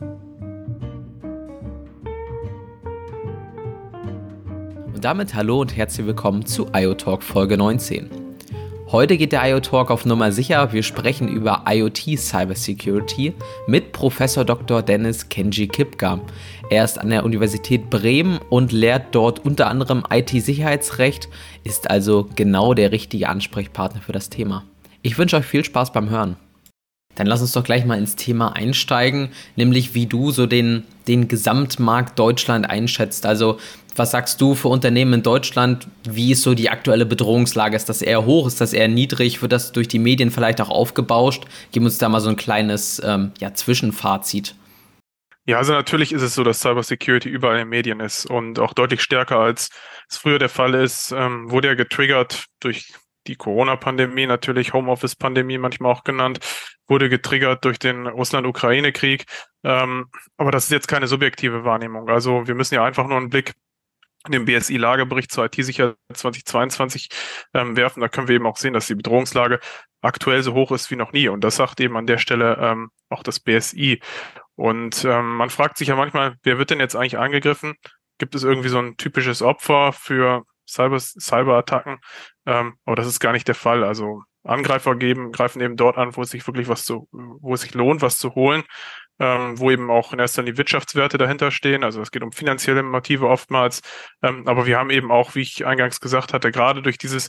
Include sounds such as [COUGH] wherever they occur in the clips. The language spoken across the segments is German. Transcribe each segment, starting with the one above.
Und damit hallo und herzlich willkommen zu IoTalk Folge 19. Heute geht der IoTalk auf Nummer sicher. Wir sprechen über IoT Cybersecurity mit Professor Dr. Dennis Kenji Kipka. Er ist an der Universität Bremen und lehrt dort unter anderem IT-Sicherheitsrecht, ist also genau der richtige Ansprechpartner für das Thema. Ich wünsche euch viel Spaß beim Hören. Dann lass uns doch gleich mal ins Thema einsteigen, nämlich wie du so den, den Gesamtmarkt Deutschland einschätzt. Also was sagst du für Unternehmen in Deutschland? Wie ist so die aktuelle Bedrohungslage? Ist das eher hoch? Ist das eher niedrig? Wird das durch die Medien vielleicht auch aufgebauscht? Gib uns da mal so ein kleines ähm, ja, Zwischenfazit. Ja, also natürlich ist es so, dass Cybersecurity überall in den Medien ist und auch deutlich stärker als es früher der Fall ist, ähm, wurde ja getriggert durch die Corona-Pandemie, natürlich Homeoffice-Pandemie manchmal auch genannt, wurde getriggert durch den Russland-Ukraine-Krieg. Ähm, aber das ist jetzt keine subjektive Wahrnehmung. Also wir müssen ja einfach nur einen Blick in den BSI-Lagebericht zur IT-Sicherheit 2022 ähm, werfen. Da können wir eben auch sehen, dass die Bedrohungslage aktuell so hoch ist wie noch nie. Und das sagt eben an der Stelle ähm, auch das BSI. Und ähm, man fragt sich ja manchmal, wer wird denn jetzt eigentlich angegriffen? Gibt es irgendwie so ein typisches Opfer für Cyber, Cyberattacken? Ähm, aber das ist gar nicht der Fall. Also Angreifer geben, greifen eben dort an, wo es sich wirklich was zu, wo es sich lohnt, was zu holen ähm, wo eben auch in erster Linie Wirtschaftswerte dahinter stehen. Also es geht um finanzielle Motive oftmals. Ähm, aber wir haben eben auch, wie ich eingangs gesagt hatte, gerade durch dieses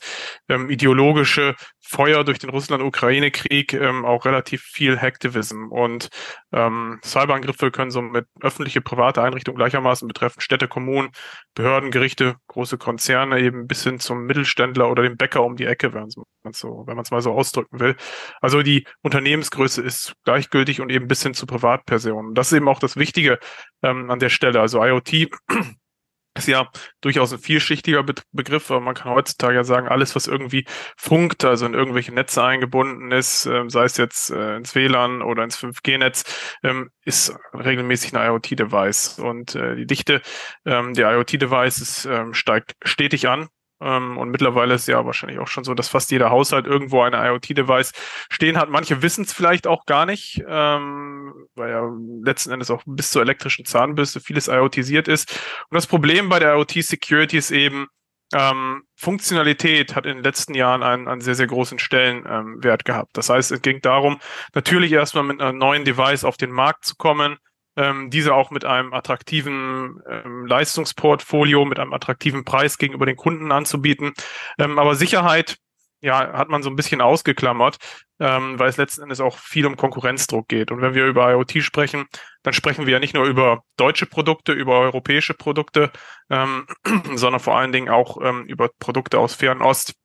ähm, ideologische Feuer durch den Russland-Ukraine-Krieg ähm, auch relativ viel Hacktivism. Und ähm, Cyberangriffe können so mit öffentliche, private Einrichtungen gleichermaßen betreffen, Städte, Kommunen, Behörden, Gerichte, große Konzerne, eben bis hin zum Mittelständler oder dem Bäcker um die Ecke, wenn man so, wenn man es mal so ausdrücken will. Also die Unternehmensgröße ist gleichgültig und eben bis hin zu privat Privatpersonen. Das ist eben auch das Wichtige ähm, an der Stelle. Also IoT [CLEARS THROAT] ist ja durchaus ein vielschichtiger Be Begriff, aber man kann heutzutage ja sagen, alles, was irgendwie funkt, also in irgendwelche Netze eingebunden ist, äh, sei es jetzt äh, ins WLAN oder ins 5G-Netz, ähm, ist regelmäßig ein IoT-Device. Und äh, die Dichte ähm, der IoT-Devices ähm, steigt stetig an. Ähm, und mittlerweile ist ja wahrscheinlich auch schon so, dass fast jeder Haushalt irgendwo eine IoT-Device stehen hat. Manche wissen es vielleicht auch gar nicht, ähm, weil ja letzten Endes auch bis zur elektrischen Zahnbürste vieles IoTisiert ist. Und das Problem bei der IoT-Security ist eben, ähm, Funktionalität hat in den letzten Jahren einen, einen sehr, sehr großen Stellenwert ähm, gehabt. Das heißt, es ging darum, natürlich erstmal mit einem neuen Device auf den Markt zu kommen, ähm, diese auch mit einem attraktiven ähm, Leistungsportfolio, mit einem attraktiven Preis gegenüber den Kunden anzubieten. Ähm, aber Sicherheit, ja, hat man so ein bisschen ausgeklammert, ähm, weil es letzten Endes auch viel um Konkurrenzdruck geht. Und wenn wir über IoT sprechen, dann sprechen wir ja nicht nur über deutsche Produkte, über europäische Produkte, ähm, [CLEARS THROAT] sondern vor allen Dingen auch ähm, über Produkte aus Fernost,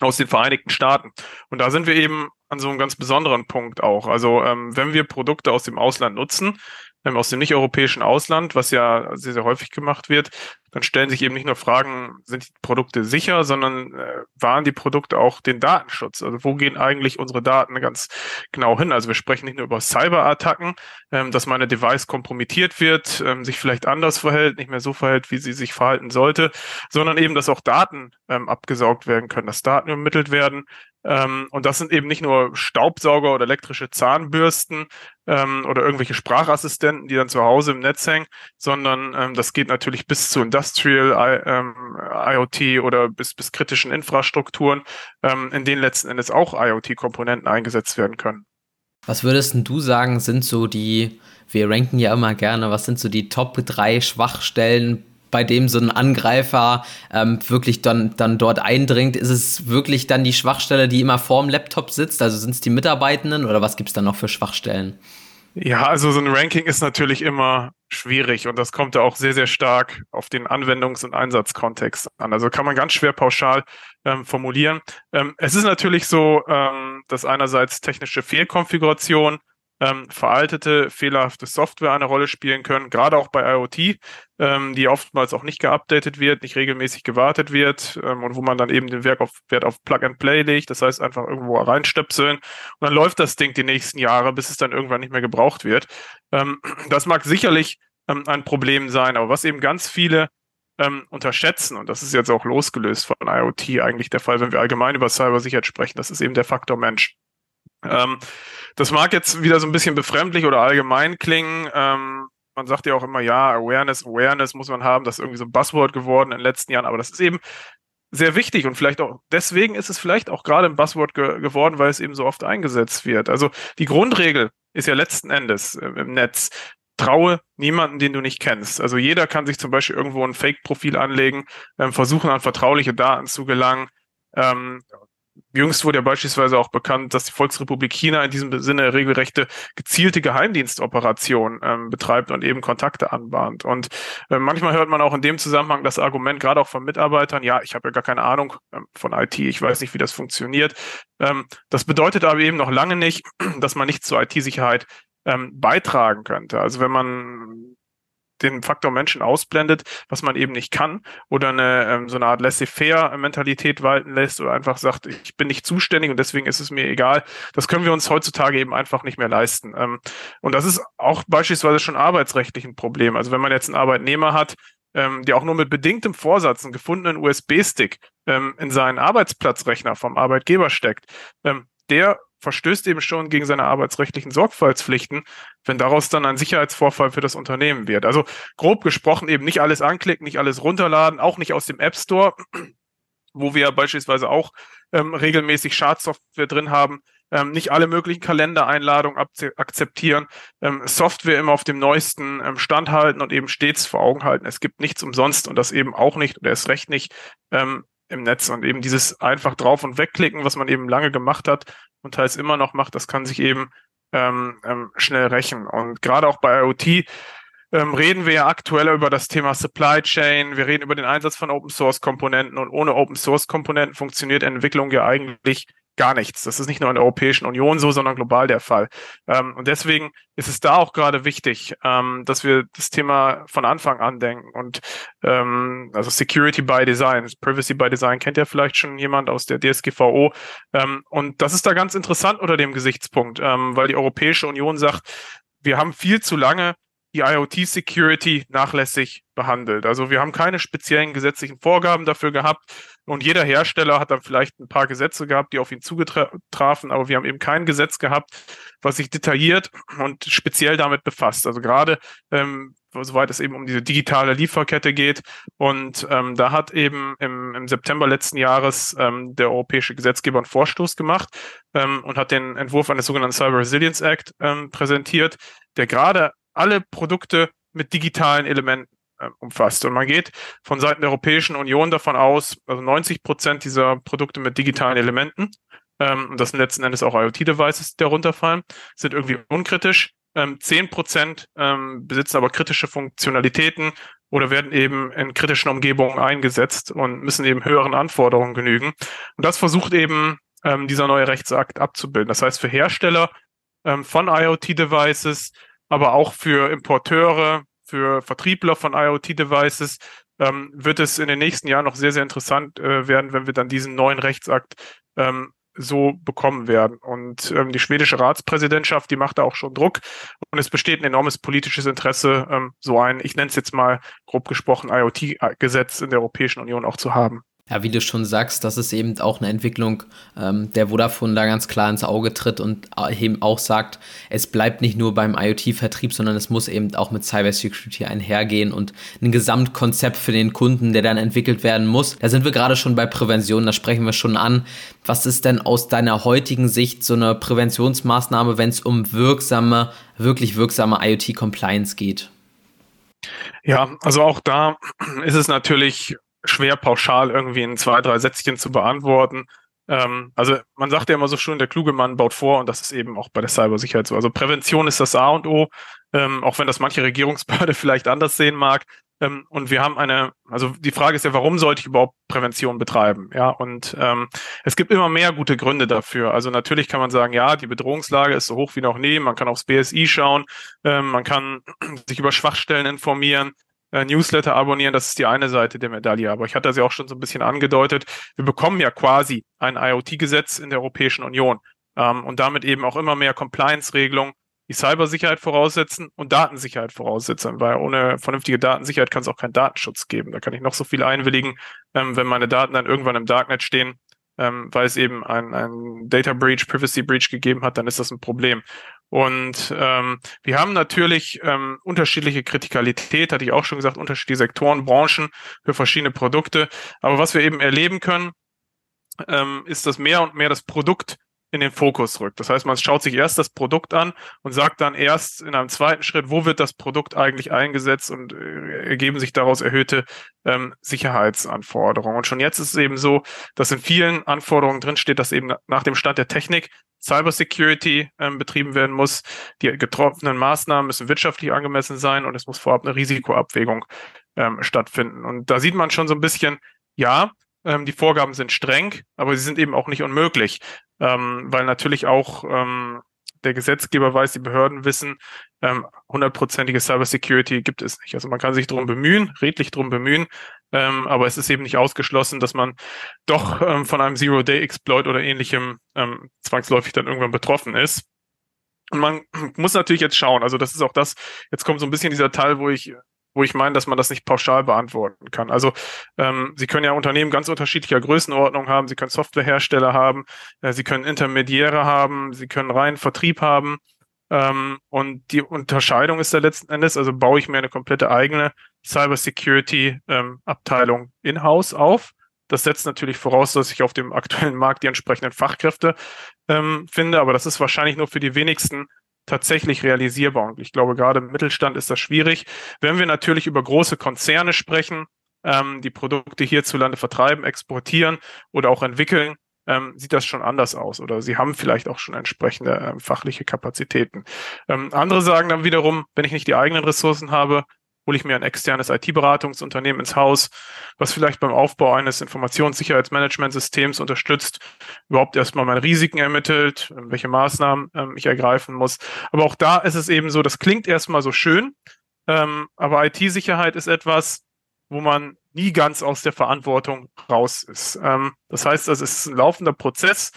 aus den Vereinigten Staaten. Und da sind wir eben an so einem ganz besonderen Punkt auch. Also ähm, wenn wir Produkte aus dem Ausland nutzen, aus dem nicht-europäischen Ausland, was ja sehr, sehr häufig gemacht wird, dann stellen sich eben nicht nur Fragen, sind die Produkte sicher, sondern äh, wahren die Produkte auch den Datenschutz? Also wo gehen eigentlich unsere Daten ganz genau hin? Also wir sprechen nicht nur über Cyberattacken, ähm, dass meine Device kompromittiert wird, ähm, sich vielleicht anders verhält, nicht mehr so verhält, wie sie sich verhalten sollte, sondern eben, dass auch Daten ähm, abgesaugt werden können, dass Daten übermittelt werden, ähm, und das sind eben nicht nur Staubsauger oder elektrische Zahnbürsten ähm, oder irgendwelche Sprachassistenten, die dann zu Hause im Netz hängen, sondern ähm, das geht natürlich bis zu Industrial ähm, IoT oder bis, bis kritischen Infrastrukturen, ähm, in denen letzten Endes auch IoT-Komponenten eingesetzt werden können. Was würdest du sagen, sind so die, wir ranken ja immer gerne, was sind so die Top 3 Schwachstellen bei dem so ein Angreifer ähm, wirklich dann, dann dort eindringt, ist es wirklich dann die Schwachstelle, die immer vorm Laptop sitzt? Also sind es die Mitarbeitenden oder was gibt es dann noch für Schwachstellen? Ja, also so ein Ranking ist natürlich immer schwierig und das kommt ja auch sehr, sehr stark auf den Anwendungs- und Einsatzkontext an. Also kann man ganz schwer pauschal ähm, formulieren. Ähm, es ist natürlich so, ähm, dass einerseits technische Fehlkonfiguration ähm, veraltete, fehlerhafte Software eine Rolle spielen können, gerade auch bei IoT, ähm, die oftmals auch nicht geupdatet wird, nicht regelmäßig gewartet wird ähm, und wo man dann eben den Werk auf, Wert auf Plug and Play legt, das heißt einfach irgendwo reinstöpseln und dann läuft das Ding die nächsten Jahre, bis es dann irgendwann nicht mehr gebraucht wird. Ähm, [CLEARS THROAT] das mag sicherlich ähm, ein Problem sein, aber was eben ganz viele ähm, unterschätzen, und das ist jetzt auch losgelöst von IoT eigentlich der Fall, wenn wir allgemein über Cybersicherheit sprechen, das ist eben der Faktor Mensch. Ähm, das mag jetzt wieder so ein bisschen befremdlich oder allgemein klingen. Ähm, man sagt ja auch immer, ja, Awareness, Awareness muss man haben. Das ist irgendwie so ein Buzzword geworden in den letzten Jahren. Aber das ist eben sehr wichtig und vielleicht auch deswegen ist es vielleicht auch gerade ein Buzzword ge geworden, weil es eben so oft eingesetzt wird. Also die Grundregel ist ja letzten Endes äh, im Netz, traue niemanden, den du nicht kennst. Also jeder kann sich zum Beispiel irgendwo ein Fake-Profil anlegen, ähm, versuchen an vertrauliche Daten zu gelangen. Ähm, Jüngst wurde ja beispielsweise auch bekannt, dass die Volksrepublik China in diesem Sinne regelrechte gezielte Geheimdienstoperationen ähm, betreibt und eben Kontakte anbahnt. Und äh, manchmal hört man auch in dem Zusammenhang das Argument, gerade auch von Mitarbeitern, ja, ich habe ja gar keine Ahnung ähm, von IT, ich weiß nicht, wie das funktioniert. Ähm, das bedeutet aber eben noch lange nicht, [CLEARS THROAT] dass man nicht zur IT-Sicherheit ähm, beitragen könnte. Also wenn man den Faktor Menschen ausblendet, was man eben nicht kann, oder eine ähm, so eine Art laissez-faire-Mentalität walten lässt oder einfach sagt, ich bin nicht zuständig und deswegen ist es mir egal. Das können wir uns heutzutage eben einfach nicht mehr leisten. Ähm, und das ist auch beispielsweise schon arbeitsrechtlich ein Problem. Also wenn man jetzt einen Arbeitnehmer hat, ähm, der auch nur mit bedingtem Vorsatz einen gefundenen USB-Stick ähm, in seinen Arbeitsplatzrechner vom Arbeitgeber steckt, ähm, der verstößt eben schon gegen seine arbeitsrechtlichen Sorgfaltspflichten, wenn daraus dann ein Sicherheitsvorfall für das Unternehmen wird. Also grob gesprochen eben nicht alles anklicken, nicht alles runterladen, auch nicht aus dem App Store, wo wir beispielsweise auch ähm, regelmäßig Schadsoftware drin haben, ähm, nicht alle möglichen Kalendereinladungen akzeptieren, ähm, Software immer auf dem neuesten ähm, Stand halten und eben stets vor Augen halten. Es gibt nichts umsonst und das eben auch nicht oder erst recht nicht ähm, im Netz und eben dieses einfach drauf und wegklicken, was man eben lange gemacht hat und teils immer noch macht, das kann sich eben ähm, ähm, schnell rächen. Und gerade auch bei IoT ähm, reden wir ja aktuell über das Thema Supply Chain. Wir reden über den Einsatz von Open Source Komponenten und ohne Open Source Komponenten funktioniert Entwicklung ja eigentlich gar nichts. Das ist nicht nur in der Europäischen Union so, sondern global der Fall. Ähm, und deswegen ist es da auch gerade wichtig, ähm, dass wir das Thema von Anfang an denken. Und ähm, also Security by Design, Privacy by Design kennt ja vielleicht schon jemand aus der DSGVO. Ähm, und das ist da ganz interessant unter dem Gesichtspunkt, ähm, weil die Europäische Union sagt, wir haben viel zu lange die IoT-Security nachlässig behandelt. Also wir haben keine speziellen gesetzlichen Vorgaben dafür gehabt und jeder Hersteller hat dann vielleicht ein paar Gesetze gehabt, die auf ihn zugetrafen, aber wir haben eben kein Gesetz gehabt, was sich detailliert und speziell damit befasst. Also gerade ähm, soweit es eben um diese digitale Lieferkette geht. Und ähm, da hat eben im, im September letzten Jahres ähm, der europäische Gesetzgeber einen Vorstoß gemacht ähm, und hat den Entwurf eines sogenannten Cyber Resilience Act ähm, präsentiert, der gerade alle Produkte mit digitalen Elementen äh, umfasst. Und man geht von Seiten der Europäischen Union davon aus, also 90 Prozent dieser Produkte mit digitalen Elementen, ähm, und das sind letzten Endes auch IoT-Devices, die darunter fallen, sind irgendwie unkritisch. Ähm, 10 Prozent ähm, besitzen aber kritische Funktionalitäten oder werden eben in kritischen Umgebungen eingesetzt und müssen eben höheren Anforderungen genügen. Und das versucht eben ähm, dieser neue Rechtsakt abzubilden. Das heißt, für Hersteller ähm, von IoT-Devices aber auch für Importeure, für Vertriebler von IoT-Devices ähm, wird es in den nächsten Jahren noch sehr, sehr interessant äh, werden, wenn wir dann diesen neuen Rechtsakt ähm, so bekommen werden. Und ähm, die schwedische Ratspräsidentschaft, die macht da auch schon Druck. Und es besteht ein enormes politisches Interesse, ähm, so ein, ich nenne es jetzt mal grob gesprochen, IoT-Gesetz in der Europäischen Union auch zu haben. Ja, wie du schon sagst, das ist eben auch eine Entwicklung, ähm, der Vodafone da ganz klar ins Auge tritt und eben auch sagt, es bleibt nicht nur beim IoT-Vertrieb, sondern es muss eben auch mit Cybersecurity einhergehen und ein Gesamtkonzept für den Kunden, der dann entwickelt werden muss. Da sind wir gerade schon bei Prävention, da sprechen wir schon an. Was ist denn aus deiner heutigen Sicht so eine Präventionsmaßnahme, wenn es um wirksame, wirklich wirksame IoT-Compliance geht? Ja, also auch da ist es natürlich schwer pauschal irgendwie in zwei, drei Sätzchen zu beantworten. Ähm, also man sagt ja immer so schön, der kluge Mann baut vor und das ist eben auch bei der Cybersicherheit so. Also Prävention ist das A und O, ähm, auch wenn das manche Regierungsbehörde [LAUGHS] vielleicht anders sehen mag. Ähm, und wir haben eine, also die Frage ist ja, warum sollte ich überhaupt Prävention betreiben? Ja, und ähm, es gibt immer mehr gute Gründe dafür. Also natürlich kann man sagen, ja, die Bedrohungslage ist so hoch wie noch nie. Man kann aufs BSI schauen, ähm, man kann [CLEARS THROAT] sich über Schwachstellen informieren, Newsletter abonnieren, das ist die eine Seite der Medaille. Aber ich hatte das ja auch schon so ein bisschen angedeutet. Wir bekommen ja quasi ein IoT-Gesetz in der Europäischen Union ähm, und damit eben auch immer mehr Compliance-Regelungen, die Cybersicherheit voraussetzen und Datensicherheit voraussetzen, weil ohne vernünftige Datensicherheit kann es auch keinen Datenschutz geben. Da kann ich noch so viel einwilligen, ähm, wenn meine Daten dann irgendwann im Darknet stehen, ähm, weil es eben ein, ein Data Breach, Privacy Breach gegeben hat, dann ist das ein Problem. Und ähm, wir haben natürlich ähm, unterschiedliche Kritikalität, hatte ich auch schon gesagt, unterschiedliche Sektoren, Branchen für verschiedene Produkte. Aber was wir eben erleben können, ähm, ist, dass mehr und mehr das Produkt in den Fokus rückt. Das heißt, man schaut sich erst das Produkt an und sagt dann erst in einem zweiten Schritt, wo wird das Produkt eigentlich eingesetzt und äh, ergeben sich daraus erhöhte ähm, Sicherheitsanforderungen. Und schon jetzt ist es eben so, dass in vielen Anforderungen drin steht, dass eben nach dem Stand der Technik Cybersecurity ähm, betrieben werden muss. Die getroffenen Maßnahmen müssen wirtschaftlich angemessen sein und es muss vorab eine Risikoabwägung ähm, stattfinden. Und da sieht man schon so ein bisschen, ja, ähm, die Vorgaben sind streng, aber sie sind eben auch nicht unmöglich, ähm, weil natürlich auch ähm, der Gesetzgeber weiß, die Behörden wissen, ähm, hundertprozentige Cybersecurity gibt es nicht. Also man kann sich darum bemühen, redlich darum bemühen, ähm, aber es ist eben nicht ausgeschlossen, dass man doch ähm, von einem Zero-Day-Exploit oder ähnlichem ähm, zwangsläufig dann irgendwann betroffen ist. Und man [CLEARS THROAT] muss natürlich jetzt schauen, also das ist auch das, jetzt kommt so ein bisschen dieser Teil, wo ich wo ich meine, dass man das nicht pauschal beantworten kann. Also ähm, Sie können ja Unternehmen ganz unterschiedlicher Größenordnung haben, Sie können Softwarehersteller haben, äh, Sie können Intermediäre haben, Sie können reinen Vertrieb haben. Ähm, und die Unterscheidung ist da letzten Endes, also baue ich mir eine komplette eigene Cybersecurity-Abteilung ähm, in-house auf. Das setzt natürlich voraus, dass ich auf dem aktuellen Markt die entsprechenden Fachkräfte ähm, finde, aber das ist wahrscheinlich nur für die wenigsten tatsächlich realisierbar. Und ich glaube, gerade im Mittelstand ist das schwierig. Wenn wir natürlich über große Konzerne sprechen, ähm, die Produkte hierzulande vertreiben, exportieren oder auch entwickeln, ähm, sieht das schon anders aus. Oder sie haben vielleicht auch schon entsprechende ähm, fachliche Kapazitäten. Ähm, andere sagen dann wiederum, wenn ich nicht die eigenen Ressourcen habe, hole ich mir ein externes IT-Beratungsunternehmen ins Haus, was vielleicht beim Aufbau eines Informationssicherheitsmanagementsystems unterstützt, überhaupt erstmal meine Risiken ermittelt, welche Maßnahmen ähm, ich ergreifen muss. Aber auch da ist es eben so, das klingt erstmal so schön, ähm, aber IT-Sicherheit ist etwas, wo man nie ganz aus der Verantwortung raus ist. Ähm, das heißt, das ist ein laufender Prozess.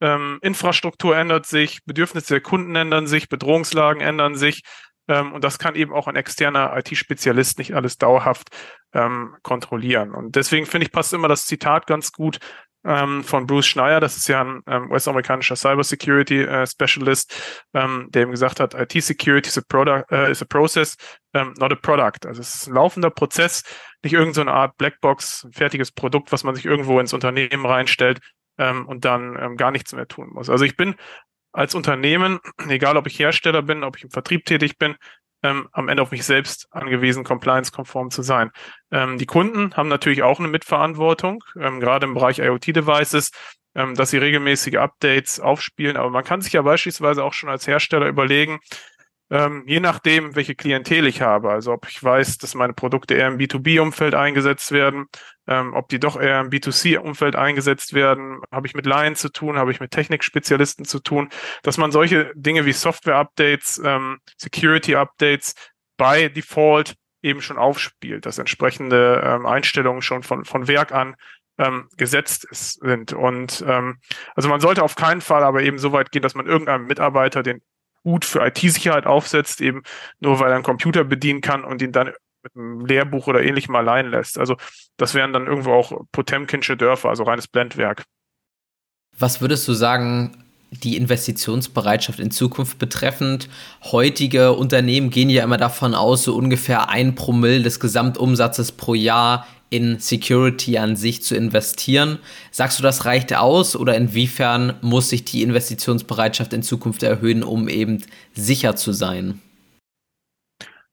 Ähm, Infrastruktur ändert sich, Bedürfnisse der Kunden ändern sich, Bedrohungslagen ändern sich. Ähm, und das kann eben auch ein externer IT-Spezialist nicht alles dauerhaft ähm, kontrollieren. Und deswegen finde ich, passt immer das Zitat ganz gut ähm, von Bruce Schneier. Das ist ja ein ähm, US-amerikanischer Cybersecurity äh, Specialist, ähm, der eben gesagt hat, IT-Security is a, product, uh, is a process, um, not a product. Also es ist ein laufender Prozess, nicht irgendeine so Art Blackbox, ein fertiges Produkt, was man sich irgendwo ins Unternehmen reinstellt, ähm, und dann ähm, gar nichts mehr tun muss. Also ich bin als Unternehmen, egal ob ich Hersteller bin, ob ich im Vertrieb tätig bin, ähm, am Ende auf mich selbst angewiesen, compliance-konform zu sein. Ähm, die Kunden haben natürlich auch eine Mitverantwortung, ähm, gerade im Bereich IoT-Devices, ähm, dass sie regelmäßige Updates aufspielen. Aber man kann sich ja beispielsweise auch schon als Hersteller überlegen, ähm, je nachdem, welche Klientel ich habe. Also ob ich weiß, dass meine Produkte eher im B2B-Umfeld eingesetzt werden, ähm, ob die doch eher im B2C-Umfeld eingesetzt werden, habe ich mit Laien zu tun, habe ich mit Technikspezialisten zu tun, dass man solche Dinge wie Software-Updates, ähm, Security-Updates bei Default eben schon aufspielt, dass entsprechende ähm, Einstellungen schon von, von Werk an ähm, gesetzt sind. Und ähm, also man sollte auf keinen Fall aber eben so weit gehen, dass man irgendeinem Mitarbeiter den gut für IT-Sicherheit aufsetzt, eben nur weil er einen Computer bedienen kann und ihn dann mit einem Lehrbuch oder ähnlichem allein lässt. Also das wären dann irgendwo auch Potemkinsche Dörfer, also reines Blendwerk. Was würdest du sagen, die Investitionsbereitschaft in Zukunft betreffend. Heutige Unternehmen gehen ja immer davon aus, so ungefähr ein Promille des Gesamtumsatzes pro Jahr in Security an sich zu investieren. Sagst du, das reicht aus oder inwiefern muss sich die Investitionsbereitschaft in Zukunft erhöhen, um eben sicher zu sein?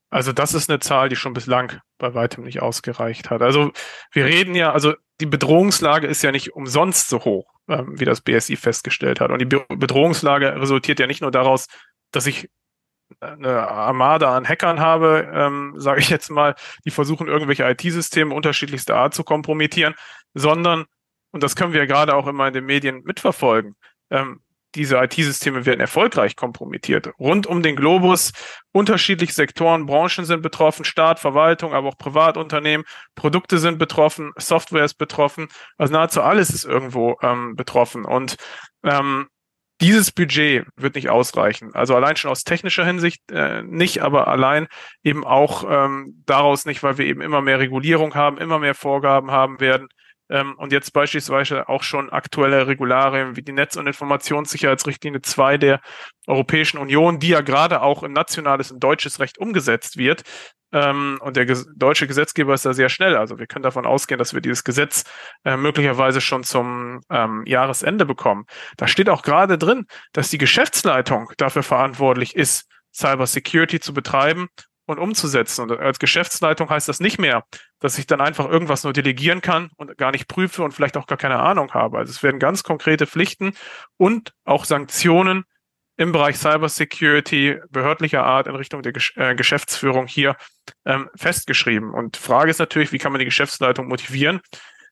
Also das ist eine Zahl, die schon bislang bei weitem nicht ausgereicht hat. Also wir reden ja, also die Bedrohungslage ist ja nicht umsonst so hoch, ähm, wie das BSI festgestellt hat. Und die Bedrohungslage resultiert ja nicht nur daraus, dass ich eine Armada an Hackern habe, ähm, sage ich jetzt mal, die versuchen irgendwelche IT-Systeme unterschiedlichster Art zu kompromittieren, sondern, und das können wir ja gerade auch immer in den Medien mitverfolgen, ähm, diese IT-Systeme werden erfolgreich kompromittiert. Rund um den Globus, unterschiedliche Sektoren, Branchen sind betroffen, Staat, Verwaltung, aber auch Privatunternehmen, Produkte sind betroffen, Software ist betroffen, also nahezu alles ist irgendwo ähm, betroffen. Und ähm, dieses Budget wird nicht ausreichen. Also allein schon aus technischer Hinsicht äh, nicht, aber allein eben auch ähm, daraus nicht, weil wir eben immer mehr Regulierung haben, immer mehr Vorgaben haben werden, ähm, und jetzt beispielsweise auch schon aktuelle Regularien wie die Netz- und Informationssicherheitsrichtlinie 2 der Europäischen Union, die ja gerade auch in nationales und deutsches Recht umgesetzt wird. Ähm, und der ges deutsche Gesetzgeber ist da sehr schnell. Also wir können davon ausgehen, dass wir dieses Gesetz äh, möglicherweise schon zum ähm, Jahresende bekommen. Da steht auch gerade drin, dass die Geschäftsleitung dafür verantwortlich ist, Cyber Security zu betreiben und umzusetzen. Und als Geschäftsleitung heißt das nicht mehr, dass ich dann einfach irgendwas nur delegieren kann und gar nicht prüfe und vielleicht auch gar keine Ahnung habe. Also es werden ganz konkrete Pflichten und auch Sanktionen im Bereich Cybersecurity behördlicher Art in Richtung der Gesch äh, Geschäftsführung hier ähm, festgeschrieben. Und Frage ist natürlich, wie kann man die Geschäftsleitung motivieren?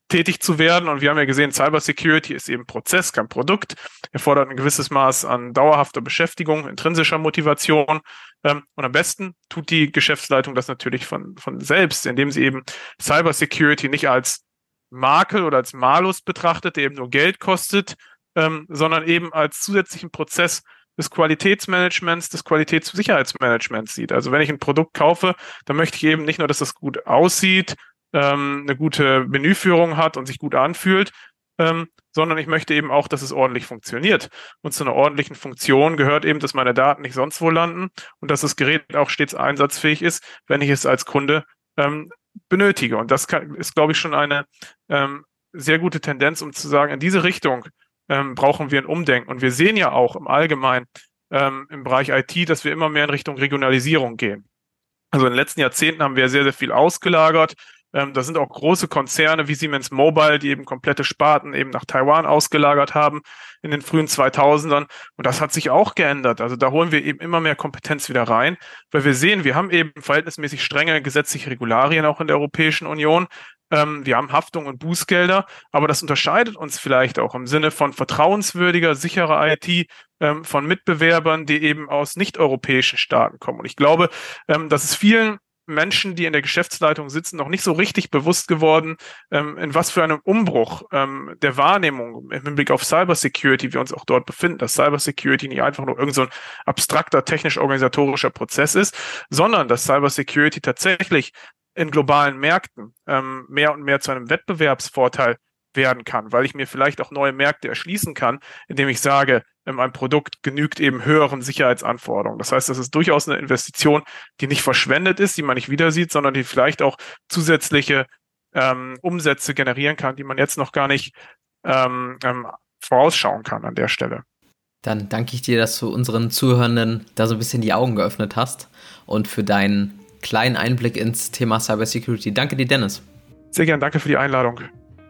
Tätig zu werden. Und wir haben ja gesehen, Cybersecurity ist eben Prozess, kein Produkt. Erfordert ein gewisses Maß an dauerhafter Beschäftigung, intrinsischer Motivation. Ähm, und am besten tut die Geschäftsleitung das natürlich von, von selbst, indem sie eben Cybersecurity nicht als Makel oder als Malus betrachtet, der eben nur Geld kostet, ähm, sondern eben als zusätzlichen Prozess des Qualitätsmanagements, des Qualitätssicherheitsmanagements sieht. Also wenn ich ein Produkt kaufe, dann möchte ich eben nicht nur, dass das gut aussieht, ähm, eine gute Menüführung hat und sich gut anfühlt, ähm, sondern ich möchte eben auch, dass es ordentlich funktioniert. Und zu einer ordentlichen Funktion gehört eben, dass meine Daten nicht sonst wo landen und dass das Gerät auch stets einsatzfähig ist, wenn ich es als Kunde ähm, benötige. Und das kann, ist, glaube ich, schon eine ähm, sehr gute Tendenz, um zu sagen, in diese Richtung ähm, brauchen wir ein Umdenken. Und wir sehen ja auch im Allgemeinen ähm, im Bereich IT, dass wir immer mehr in Richtung Regionalisierung gehen. Also in den letzten Jahrzehnten haben wir sehr, sehr viel ausgelagert ähm, da sind auch große Konzerne wie Siemens Mobile, die eben komplette Sparten eben nach Taiwan ausgelagert haben in den frühen 2000ern. Und das hat sich auch geändert. Also da holen wir eben immer mehr Kompetenz wieder rein, weil wir sehen, wir haben eben verhältnismäßig strenge gesetzliche Regularien auch in der Europäischen Union. Ähm, wir haben Haftung und Bußgelder, aber das unterscheidet uns vielleicht auch im Sinne von vertrauenswürdiger, sicherer IT ähm, von Mitbewerbern, die eben aus nicht-europäischen Staaten kommen. Und ich glaube, ähm, dass es vielen Menschen, die in der Geschäftsleitung sitzen, noch nicht so richtig bewusst geworden, ähm, in was für einem Umbruch ähm, der Wahrnehmung im Hinblick auf Cybersecurity wir uns auch dort befinden, dass Cybersecurity nicht einfach nur irgendein so abstrakter technisch-organisatorischer Prozess ist, sondern dass Cybersecurity tatsächlich in globalen Märkten ähm, mehr und mehr zu einem Wettbewerbsvorteil werden kann, weil ich mir vielleicht auch neue Märkte erschließen kann, indem ich sage, ein Produkt genügt eben höheren Sicherheitsanforderungen. Das heißt, das ist durchaus eine Investition, die nicht verschwendet ist, die man nicht wieder sieht, sondern die vielleicht auch zusätzliche ähm, Umsätze generieren kann, die man jetzt noch gar nicht ähm, ähm, vorausschauen kann an der Stelle. Dann danke ich dir, dass du unseren Zuhörenden da so ein bisschen die Augen geöffnet hast und für deinen kleinen Einblick ins Thema Cybersecurity. Danke dir, Dennis. Sehr gern, danke für die Einladung.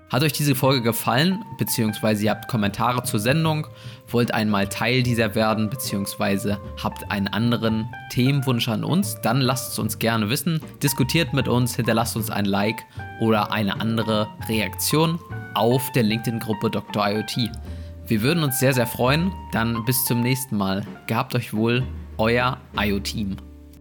Hat euch diese Folge gefallen, beziehungsweise ihr habt Kommentare zur Sendung, wollt einmal Teil dieser werden, beziehungsweise habt einen anderen Themenwunsch an uns, dann lasst es uns gerne wissen, diskutiert mit uns, hinterlasst uns ein Like oder eine andere Reaktion auf der LinkedIn-Gruppe Dr. IoT. Wir würden uns sehr, sehr freuen. Dann bis zum nächsten Mal. Gehabt euch wohl, euer IoT-Team.